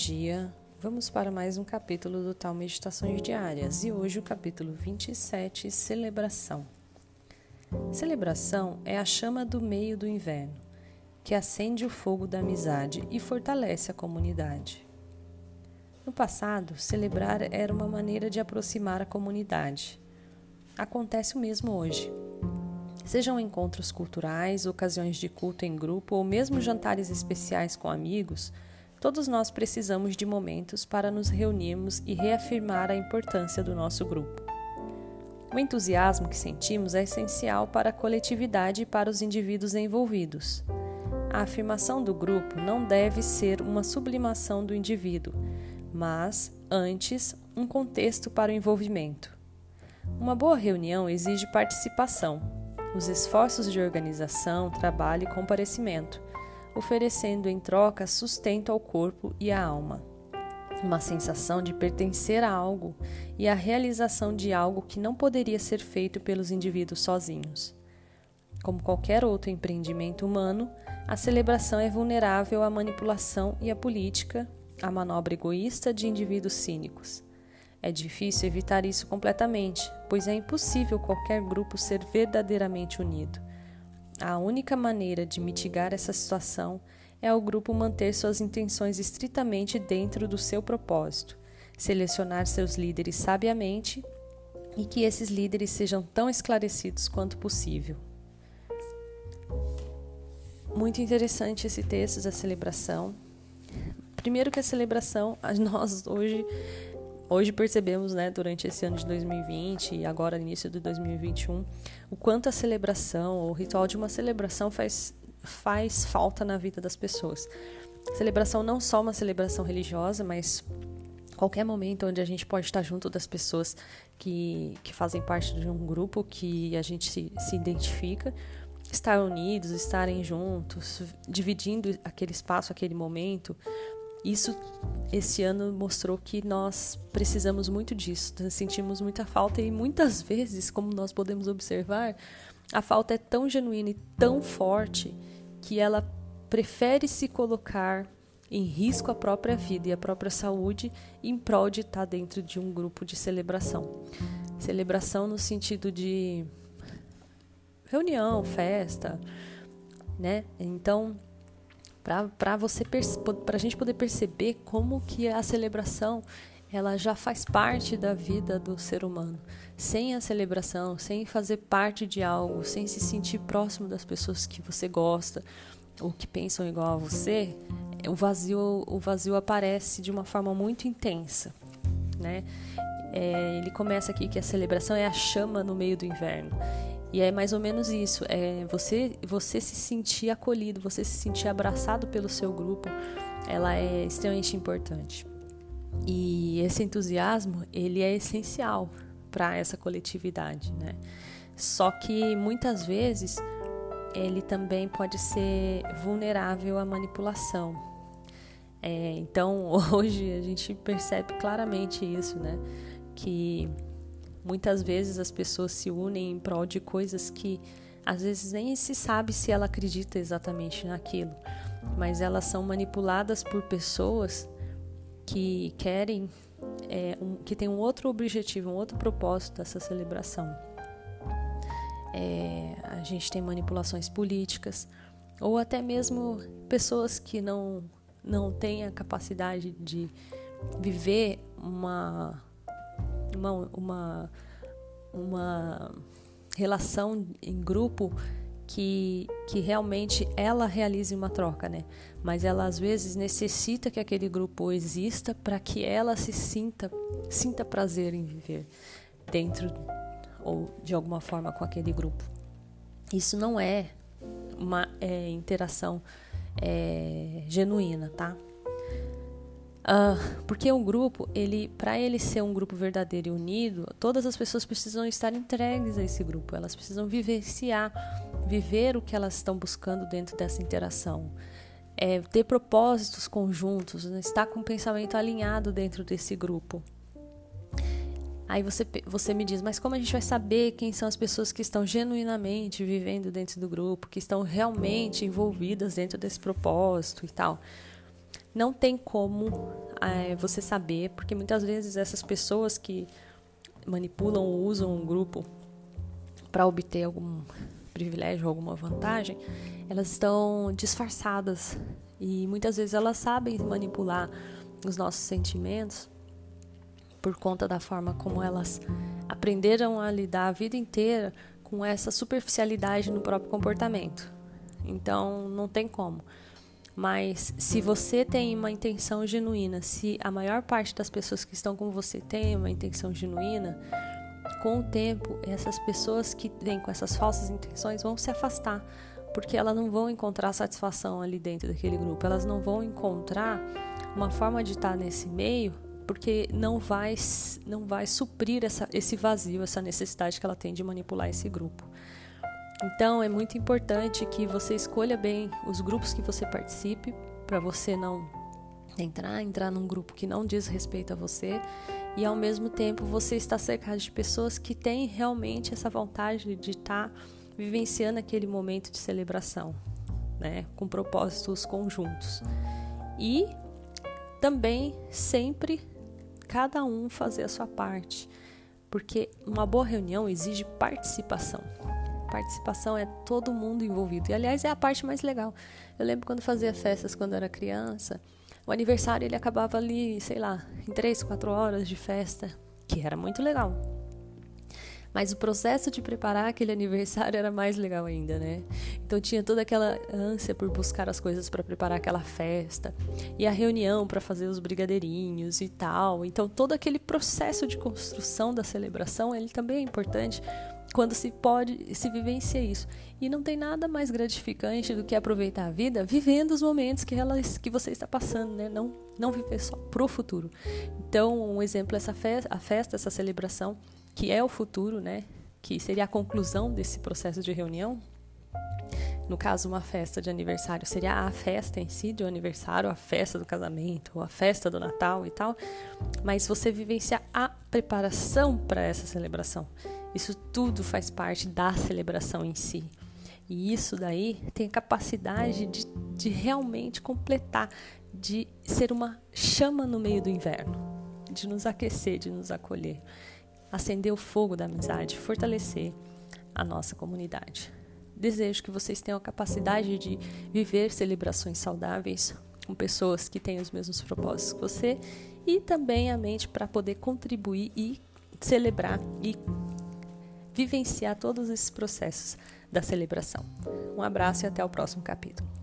dia, vamos para mais um capítulo do Tal Meditações Diárias e hoje o capítulo 27, Celebração. Celebração é a chama do meio do inverno, que acende o fogo da amizade e fortalece a comunidade. No passado, celebrar era uma maneira de aproximar a comunidade. Acontece o mesmo hoje. Sejam encontros culturais, ocasiões de culto em grupo ou mesmo jantares especiais com amigos, Todos nós precisamos de momentos para nos reunirmos e reafirmar a importância do nosso grupo. O entusiasmo que sentimos é essencial para a coletividade e para os indivíduos envolvidos. A afirmação do grupo não deve ser uma sublimação do indivíduo, mas, antes, um contexto para o envolvimento. Uma boa reunião exige participação, os esforços de organização, trabalho e comparecimento oferecendo em troca sustento ao corpo e à alma. Uma sensação de pertencer a algo e a realização de algo que não poderia ser feito pelos indivíduos sozinhos. Como qualquer outro empreendimento humano, a celebração é vulnerável à manipulação e à política, à manobra egoísta de indivíduos cínicos. É difícil evitar isso completamente, pois é impossível qualquer grupo ser verdadeiramente unido. A única maneira de mitigar essa situação é o grupo manter suas intenções estritamente dentro do seu propósito, selecionar seus líderes sabiamente e que esses líderes sejam tão esclarecidos quanto possível. Muito interessante esse texto da celebração. Primeiro que a celebração, nós hoje hoje percebemos, né, durante esse ano de 2020 e agora início de 2021, o quanto a celebração, o ritual de uma celebração faz, faz falta na vida das pessoas. Celebração não só uma celebração religiosa, mas qualquer momento onde a gente pode estar junto das pessoas que, que fazem parte de um grupo que a gente se, se identifica, estar unidos, estarem juntos, dividindo aquele espaço, aquele momento, isso esse ano mostrou que nós precisamos muito disso, sentimos muita falta e muitas vezes, como nós podemos observar, a falta é tão genuína e tão forte que ela prefere se colocar em risco a própria vida e a própria saúde em prol de estar dentro de um grupo de celebração. Celebração no sentido de reunião, festa, né? Então, para você para a gente poder perceber como que a celebração ela já faz parte da vida do ser humano. Sem a celebração, sem fazer parte de algo, sem se sentir próximo das pessoas que você gosta ou que pensam igual a você, o vazio o vazio aparece de uma forma muito intensa, né? É, ele começa aqui que a celebração é a chama no meio do inverno. E é mais ou menos isso, é você você se sentir acolhido, você se sentir abraçado pelo seu grupo, ela é extremamente importante. E esse entusiasmo, ele é essencial para essa coletividade, né? Só que muitas vezes ele também pode ser vulnerável à manipulação. É, então hoje a gente percebe claramente isso, né? Que Muitas vezes as pessoas se unem em prol de coisas que às vezes nem se sabe se ela acredita exatamente naquilo, mas elas são manipuladas por pessoas que querem, é, um, que tem um outro objetivo, um outro propósito dessa celebração. É, a gente tem manipulações políticas ou até mesmo pessoas que não não têm a capacidade de viver uma uma, uma, uma relação em grupo que, que realmente ela realize uma troca, né? Mas ela às vezes necessita que aquele grupo exista para que ela se sinta sinta prazer em viver dentro ou de alguma forma com aquele grupo. Isso não é uma é, interação é, genuína, tá? Uh, porque um grupo, ele, para ele ser um grupo verdadeiro e unido, todas as pessoas precisam estar entregues a esse grupo. Elas precisam vivenciar, viver o que elas estão buscando dentro dessa interação. É, ter propósitos conjuntos, né? estar com o pensamento alinhado dentro desse grupo. Aí você, você me diz, mas como a gente vai saber quem são as pessoas que estão genuinamente vivendo dentro do grupo, que estão realmente envolvidas dentro desse propósito e tal? Não tem como é, você saber, porque muitas vezes essas pessoas que manipulam ou usam um grupo para obter algum privilégio, alguma vantagem, elas estão disfarçadas e muitas vezes elas sabem manipular os nossos sentimentos por conta da forma como elas aprenderam a lidar a vida inteira com essa superficialidade no próprio comportamento. Então, não tem como. Mas se você tem uma intenção genuína, se a maior parte das pessoas que estão com você tem uma intenção genuína, com o tempo, essas pessoas que vêm com essas falsas intenções vão se afastar, porque elas não vão encontrar satisfação ali dentro daquele grupo, elas não vão encontrar uma forma de estar nesse meio, porque não vai, não vai suprir essa, esse vazio, essa necessidade que ela tem de manipular esse grupo. Então é muito importante que você escolha bem os grupos que você participe, para você não entrar, entrar num grupo que não diz respeito a você e ao mesmo tempo você está cercado de pessoas que têm realmente essa vontade de estar tá vivenciando aquele momento de celebração, né, com propósitos conjuntos. E também sempre cada um fazer a sua parte, porque uma boa reunião exige participação participação é todo mundo envolvido. E aliás, é a parte mais legal. Eu lembro quando fazia festas quando era criança, o aniversário ele acabava ali, sei lá, em três, quatro horas de festa, que era muito legal. Mas o processo de preparar aquele aniversário era mais legal ainda, né? Então tinha toda aquela ânsia por buscar as coisas para preparar aquela festa e a reunião para fazer os brigadeirinhos e tal. Então todo aquele processo de construção da celebração, ele também é importante quando se pode se vivencia isso. E não tem nada mais gratificante do que aproveitar a vida vivendo os momentos que ela que você está passando, né? Não não viver só pro futuro. Então, um exemplo é essa festa, a festa, essa celebração, que é o futuro, né? Que seria a conclusão desse processo de reunião. No caso, uma festa de aniversário seria a festa em si de um aniversário, a festa do casamento, a festa do Natal e tal. Mas você vivencia a preparação para essa celebração. Isso tudo faz parte da celebração em si. E isso daí tem a capacidade de, de realmente completar, de ser uma chama no meio do inverno, de nos aquecer, de nos acolher, acender o fogo da amizade, fortalecer a nossa comunidade. Desejo que vocês tenham a capacidade de viver celebrações saudáveis com pessoas que têm os mesmos propósitos que você e também a mente para poder contribuir e celebrar e vivenciar todos esses processos da celebração. Um abraço e até o próximo capítulo.